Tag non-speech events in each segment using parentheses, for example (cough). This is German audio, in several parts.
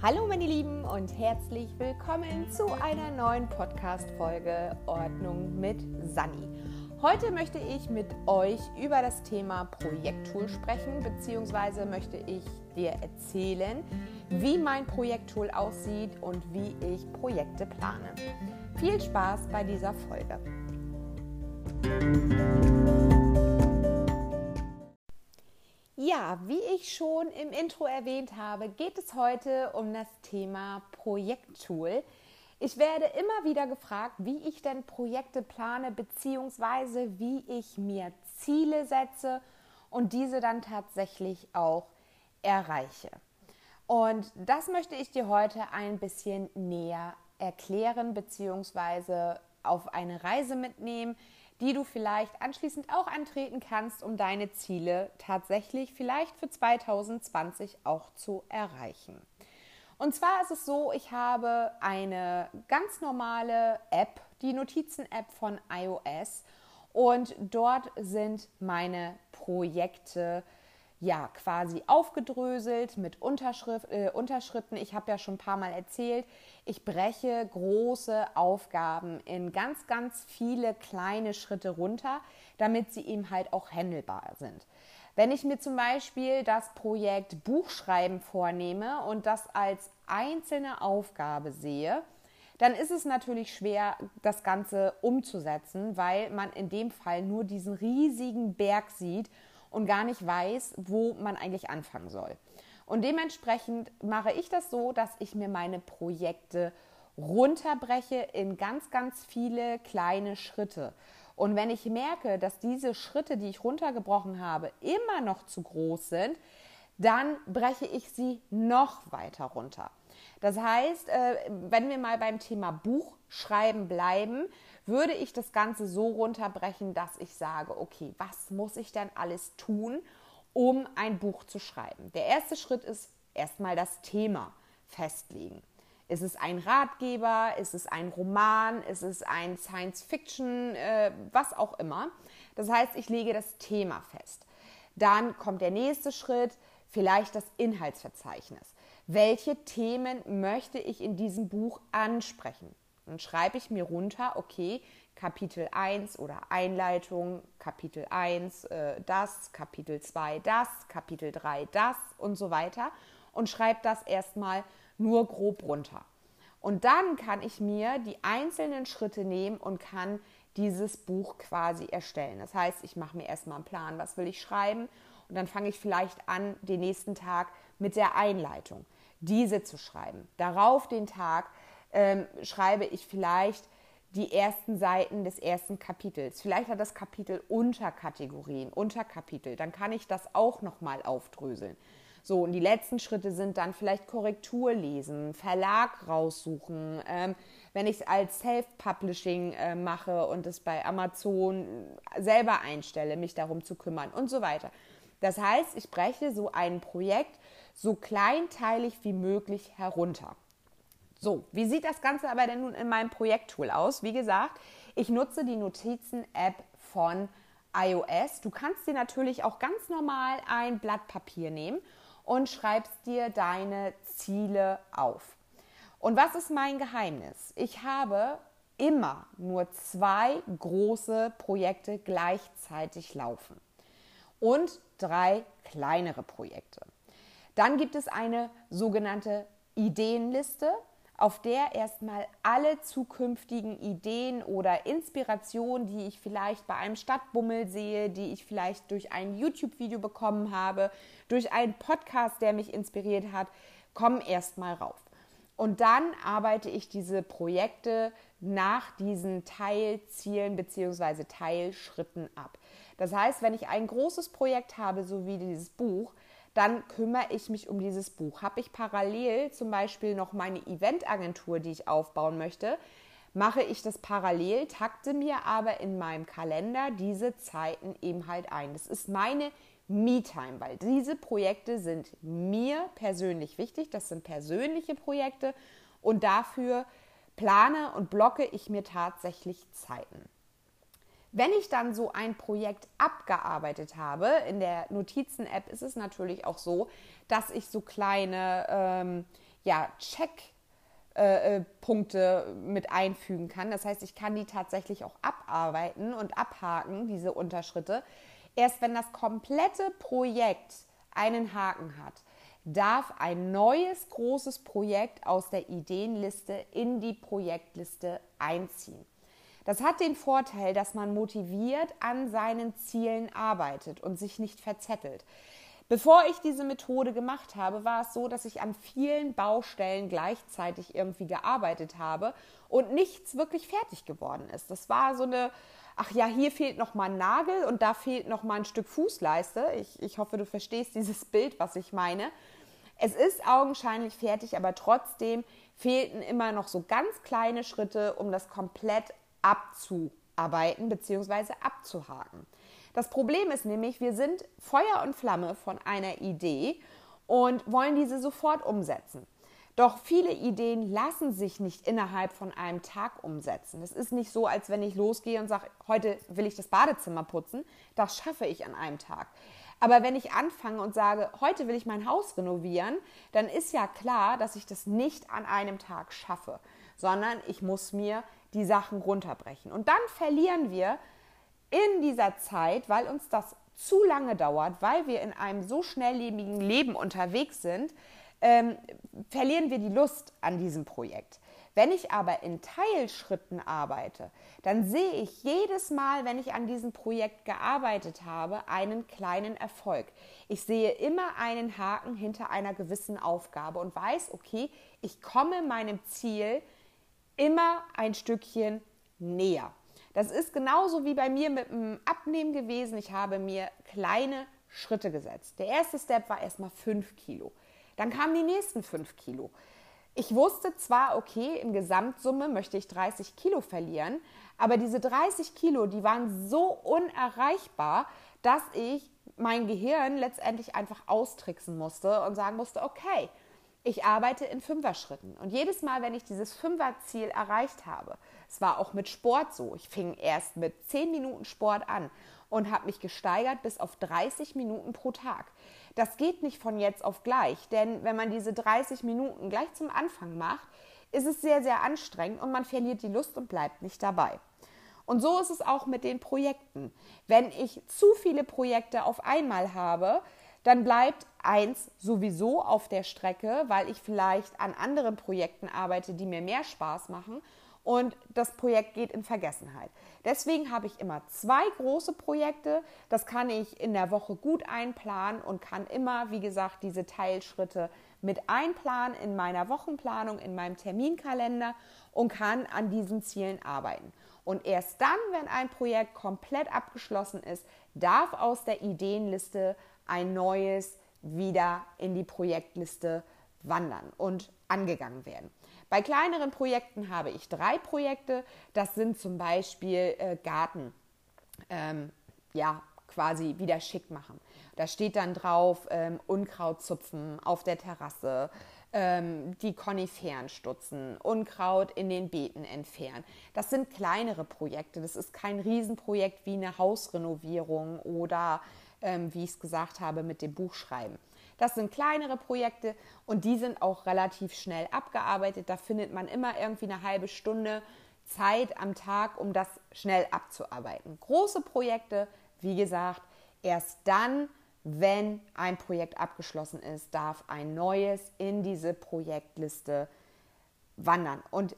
Hallo meine Lieben und herzlich willkommen zu einer neuen Podcast-Folge Ordnung mit Sani. Heute möchte ich mit euch über das Thema Projekttool sprechen, beziehungsweise möchte ich dir erzählen, wie mein Projekttool aussieht und wie ich Projekte plane. Viel Spaß bei dieser Folge. Ja, wie ich schon im Intro erwähnt habe, geht es heute um das Thema Projekttool. Ich werde immer wieder gefragt, wie ich denn Projekte plane, beziehungsweise wie ich mir Ziele setze und diese dann tatsächlich auch erreiche. Und das möchte ich dir heute ein bisschen näher erklären, beziehungsweise auf eine Reise mitnehmen, die du vielleicht anschließend auch antreten kannst, um deine Ziele tatsächlich vielleicht für 2020 auch zu erreichen. Und zwar ist es so, ich habe eine ganz normale App, die Notizen-App von iOS und dort sind meine Projekte ja quasi aufgedröselt mit Unterschrift, äh, Unterschritten. Ich habe ja schon ein paar Mal erzählt, ich breche große Aufgaben in ganz, ganz viele kleine Schritte runter, damit sie eben halt auch handelbar sind. Wenn ich mir zum Beispiel das Projekt Buchschreiben vornehme und das als einzelne Aufgabe sehe, dann ist es natürlich schwer, das Ganze umzusetzen, weil man in dem Fall nur diesen riesigen Berg sieht und gar nicht weiß, wo man eigentlich anfangen soll. Und dementsprechend mache ich das so, dass ich mir meine Projekte runterbreche in ganz, ganz viele kleine Schritte. Und wenn ich merke, dass diese Schritte, die ich runtergebrochen habe, immer noch zu groß sind, dann breche ich sie noch weiter runter. Das heißt, äh, wenn wir mal beim Thema Buchschreiben bleiben, würde ich das Ganze so runterbrechen, dass ich sage, okay, was muss ich denn alles tun, um ein Buch zu schreiben? Der erste Schritt ist erstmal das Thema festlegen. Ist es ein Ratgeber? Ist es ein Roman? Ist es ein Science-Fiction? Äh, was auch immer. Das heißt, ich lege das Thema fest. Dann kommt der nächste Schritt, vielleicht das Inhaltsverzeichnis. Welche Themen möchte ich in diesem Buch ansprechen? Dann schreibe ich mir runter, okay, Kapitel 1 oder Einleitung, Kapitel 1 äh, das, Kapitel 2 das, Kapitel 3 das und so weiter und schreibe das erstmal nur grob runter. Und dann kann ich mir die einzelnen Schritte nehmen und kann dieses Buch quasi erstellen. Das heißt, ich mache mir erstmal einen Plan, was will ich schreiben und dann fange ich vielleicht an, den nächsten Tag mit der Einleitung, diese zu schreiben. Darauf den Tag ähm, schreibe ich vielleicht die ersten Seiten des ersten Kapitels. Vielleicht hat das Kapitel Unterkategorien, Unterkapitel. Dann kann ich das auch nochmal aufdröseln. So, und die letzten Schritte sind dann vielleicht Korrektur lesen, Verlag raussuchen. Ähm, wenn ich es als Self-Publishing äh, mache und es bei Amazon selber einstelle, mich darum zu kümmern und so weiter. Das heißt, ich breche so ein Projekt so kleinteilig wie möglich herunter. So, wie sieht das Ganze aber denn nun in meinem Projekttool aus? Wie gesagt, ich nutze die Notizen-App von iOS. Du kannst dir natürlich auch ganz normal ein Blatt Papier nehmen und schreibst dir deine Ziele auf. Und was ist mein Geheimnis? Ich habe immer nur zwei große Projekte gleichzeitig laufen und drei kleinere Projekte. Dann gibt es eine sogenannte Ideenliste auf der erstmal alle zukünftigen Ideen oder Inspirationen, die ich vielleicht bei einem Stadtbummel sehe, die ich vielleicht durch ein YouTube-Video bekommen habe, durch einen Podcast, der mich inspiriert hat, kommen erstmal rauf. Und dann arbeite ich diese Projekte nach diesen Teilzielen bzw. Teilschritten ab. Das heißt, wenn ich ein großes Projekt habe, so wie dieses Buch, dann kümmere ich mich um dieses Buch. Habe ich parallel zum Beispiel noch meine Eventagentur, die ich aufbauen möchte, mache ich das parallel, takte mir aber in meinem Kalender diese Zeiten eben halt ein. Das ist meine Me-Time, weil diese Projekte sind mir persönlich wichtig. Das sind persönliche Projekte und dafür plane und blocke ich mir tatsächlich Zeiten. Wenn ich dann so ein Projekt abgearbeitet habe, in der Notizen-App ist es natürlich auch so, dass ich so kleine, ähm, ja, Checkpunkte äh, mit einfügen kann. Das heißt, ich kann die tatsächlich auch abarbeiten und abhaken, diese Unterschritte. Erst wenn das komplette Projekt einen Haken hat, darf ein neues großes Projekt aus der Ideenliste in die Projektliste einziehen. Das hat den Vorteil, dass man motiviert an seinen Zielen arbeitet und sich nicht verzettelt. Bevor ich diese Methode gemacht habe, war es so, dass ich an vielen Baustellen gleichzeitig irgendwie gearbeitet habe und nichts wirklich fertig geworden ist. Das war so eine, ach ja, hier fehlt noch mal ein Nagel und da fehlt noch mal ein Stück Fußleiste. Ich, ich hoffe, du verstehst dieses (laughs) Bild, was ich meine. Es ist augenscheinlich fertig, aber trotzdem fehlten immer noch so ganz kleine Schritte, um das komplett abzuarbeiten bzw. abzuhaken. Das Problem ist nämlich, wir sind Feuer und Flamme von einer Idee und wollen diese sofort umsetzen. Doch viele Ideen lassen sich nicht innerhalb von einem Tag umsetzen. Es ist nicht so, als wenn ich losgehe und sage, heute will ich das Badezimmer putzen. Das schaffe ich an einem Tag. Aber wenn ich anfange und sage, heute will ich mein Haus renovieren, dann ist ja klar, dass ich das nicht an einem Tag schaffe, sondern ich muss mir die Sachen runterbrechen. Und dann verlieren wir in dieser Zeit, weil uns das zu lange dauert, weil wir in einem so schnelllebigen Leben unterwegs sind, ähm, verlieren wir die Lust an diesem Projekt. Wenn ich aber in Teilschritten arbeite, dann sehe ich jedes Mal, wenn ich an diesem Projekt gearbeitet habe, einen kleinen Erfolg. Ich sehe immer einen Haken hinter einer gewissen Aufgabe und weiß, okay, ich komme meinem Ziel immer ein Stückchen näher. Das ist genauso wie bei mir mit dem Abnehmen gewesen. Ich habe mir kleine Schritte gesetzt. Der erste Step war erstmal 5 Kilo. Dann kamen die nächsten 5 Kilo. Ich wusste zwar, okay, in Gesamtsumme möchte ich 30 Kilo verlieren, aber diese 30 Kilo, die waren so unerreichbar, dass ich mein Gehirn letztendlich einfach austricksen musste und sagen musste, okay, ich arbeite in Fünfer-Schritten. Und jedes Mal, wenn ich dieses Fünfer-Ziel erreicht habe, es war auch mit Sport so, ich fing erst mit 10 Minuten Sport an und habe mich gesteigert bis auf 30 Minuten pro Tag. Das geht nicht von jetzt auf gleich, denn wenn man diese 30 Minuten gleich zum Anfang macht, ist es sehr, sehr anstrengend und man verliert die Lust und bleibt nicht dabei. Und so ist es auch mit den Projekten. Wenn ich zu viele Projekte auf einmal habe, dann bleibt eins sowieso auf der Strecke, weil ich vielleicht an anderen Projekten arbeite, die mir mehr Spaß machen und das Projekt geht in Vergessenheit. Deswegen habe ich immer zwei große Projekte. Das kann ich in der Woche gut einplanen und kann immer, wie gesagt, diese Teilschritte mit einplanen in meiner Wochenplanung, in meinem Terminkalender und kann an diesen Zielen arbeiten. Und erst dann, wenn ein Projekt komplett abgeschlossen ist, darf aus der Ideenliste ein neues wieder in die Projektliste wandern und angegangen werden. Bei kleineren Projekten habe ich drei Projekte. Das sind zum Beispiel äh, Garten, ähm, ja, quasi wieder schick machen. Da steht dann drauf ähm, Unkraut zupfen auf der Terrasse, ähm, die Koniferen stutzen, Unkraut in den Beeten entfernen. Das sind kleinere Projekte. Das ist kein Riesenprojekt wie eine Hausrenovierung oder ähm, wie ich es gesagt habe, mit dem Buchschreiben. Das sind kleinere Projekte und die sind auch relativ schnell abgearbeitet. Da findet man immer irgendwie eine halbe Stunde Zeit am Tag, um das schnell abzuarbeiten. Große Projekte, wie gesagt, erst dann, wenn ein Projekt abgeschlossen ist, darf ein neues in diese Projektliste wandern. Und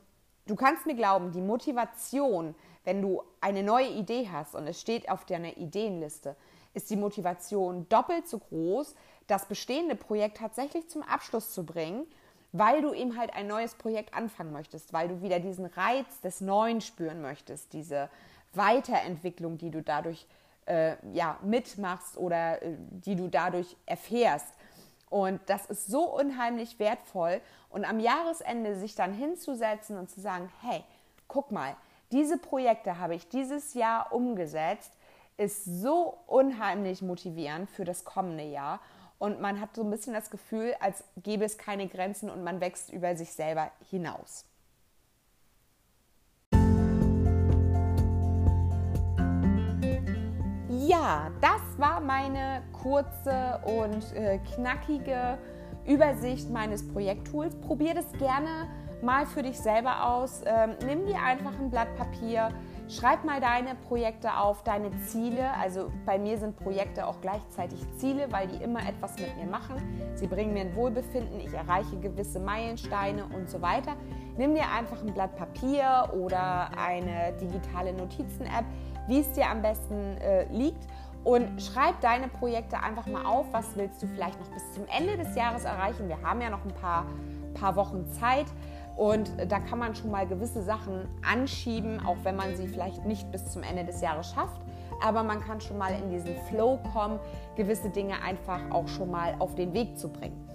du kannst mir glauben, die Motivation, wenn du eine neue Idee hast und es steht auf deiner Ideenliste, ist die Motivation doppelt so groß, das bestehende Projekt tatsächlich zum Abschluss zu bringen, weil du eben halt ein neues Projekt anfangen möchtest, weil du wieder diesen Reiz des Neuen spüren möchtest, diese Weiterentwicklung, die du dadurch äh, ja, mitmachst oder äh, die du dadurch erfährst. Und das ist so unheimlich wertvoll. Und am Jahresende sich dann hinzusetzen und zu sagen, hey, guck mal, diese Projekte habe ich dieses Jahr umgesetzt ist so unheimlich motivierend für das kommende Jahr. Und man hat so ein bisschen das Gefühl, als gäbe es keine Grenzen und man wächst über sich selber hinaus. Ja, das war meine kurze und äh, knackige Übersicht meines Projekttools. Probier das gerne mal für dich selber aus. Ähm, nimm dir einfach ein Blatt Papier, schreib mal deine Projekte auf, deine Ziele. Also bei mir sind Projekte auch gleichzeitig Ziele, weil die immer etwas mit mir machen. Sie bringen mir ein Wohlbefinden, ich erreiche gewisse Meilensteine und so weiter. Nimm dir einfach ein Blatt Papier oder eine digitale Notizen-App, wie es dir am besten äh, liegt und schreib deine Projekte einfach mal auf. Was willst du vielleicht noch bis zum Ende des Jahres erreichen? Wir haben ja noch ein paar, paar Wochen Zeit. Und da kann man schon mal gewisse Sachen anschieben, auch wenn man sie vielleicht nicht bis zum Ende des Jahres schafft. Aber man kann schon mal in diesen Flow kommen, gewisse Dinge einfach auch schon mal auf den Weg zu bringen.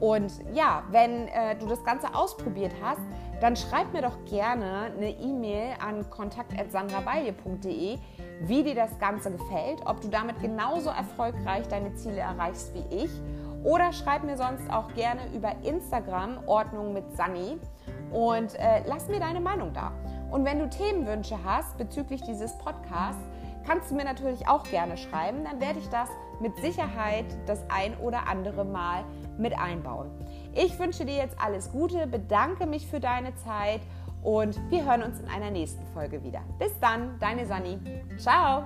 Und ja, wenn äh, du das Ganze ausprobiert hast, dann schreib mir doch gerne eine E-Mail an kontakt.sandrabaye.de, wie dir das Ganze gefällt, ob du damit genauso erfolgreich deine Ziele erreichst wie ich. Oder schreib mir sonst auch gerne über Instagram Ordnung mit Sani und äh, lass mir deine Meinung da. Und wenn du Themenwünsche hast bezüglich dieses Podcasts, kannst du mir natürlich auch gerne schreiben. Dann werde ich das mit Sicherheit das ein oder andere Mal mit einbauen. Ich wünsche dir jetzt alles Gute, bedanke mich für deine Zeit und wir hören uns in einer nächsten Folge wieder. Bis dann, deine Sani. Ciao.